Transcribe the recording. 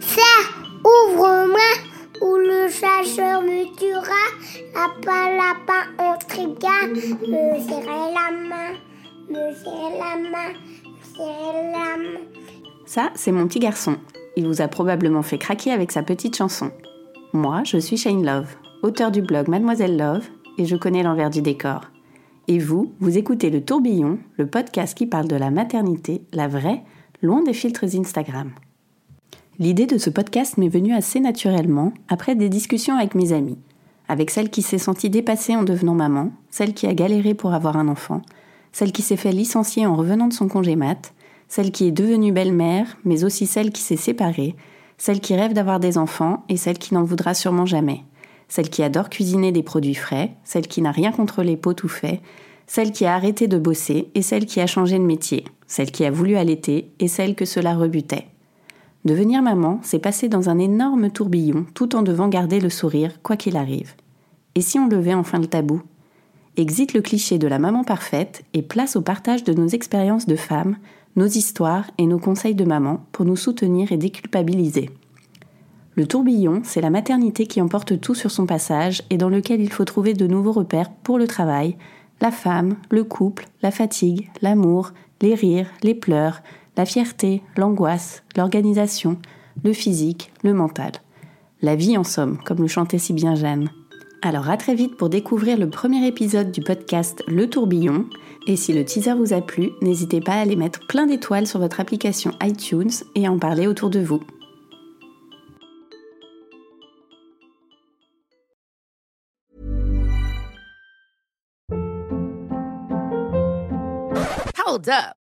Serre, ouvre-moi, ou le chasseur me tuera. Lapin, lapin, on trigard. Me serrer la main, me serrer la main, la main. Ça, c'est mon petit garçon. Il vous a probablement fait craquer avec sa petite chanson. Moi, je suis Shane Love, auteur du blog Mademoiselle Love, et je connais l'envers du décor. Et vous, vous écoutez Le Tourbillon, le podcast qui parle de la maternité, la vraie, loin des filtres Instagram. L'idée de ce podcast m'est venue assez naturellement après des discussions avec mes amis, avec celle qui s'est sentie dépassée en devenant maman, celle qui a galéré pour avoir un enfant, celle qui s'est fait licencier en revenant de son congé mat, celle qui est devenue belle-mère, mais aussi celle qui s'est séparée, celle qui rêve d'avoir des enfants et celle qui n'en voudra sûrement jamais, celle qui adore cuisiner des produits frais, celle qui n'a rien contre les pots tout faits, celle qui a arrêté de bosser et celle qui a changé de métier, celle qui a voulu allaiter et celle que cela rebutait. Devenir maman, c'est passer dans un énorme tourbillon tout en devant garder le sourire, quoi qu'il arrive. Et si on levait enfin le tabou? Exit le cliché de la maman parfaite et place au partage de nos expériences de femmes, nos histoires et nos conseils de maman pour nous soutenir et déculpabiliser. Le tourbillon, c'est la maternité qui emporte tout sur son passage et dans lequel il faut trouver de nouveaux repères pour le travail, la femme, le couple, la fatigue, l'amour, les rires, les pleurs, la fierté, l'angoisse, l'organisation, le physique, le mental. La vie en somme, comme le chantait si bien Jeanne. Alors à très vite pour découvrir le premier épisode du podcast Le Tourbillon. Et si le teaser vous a plu, n'hésitez pas à aller mettre plein d'étoiles sur votre application iTunes et à en parler autour de vous. Hold up.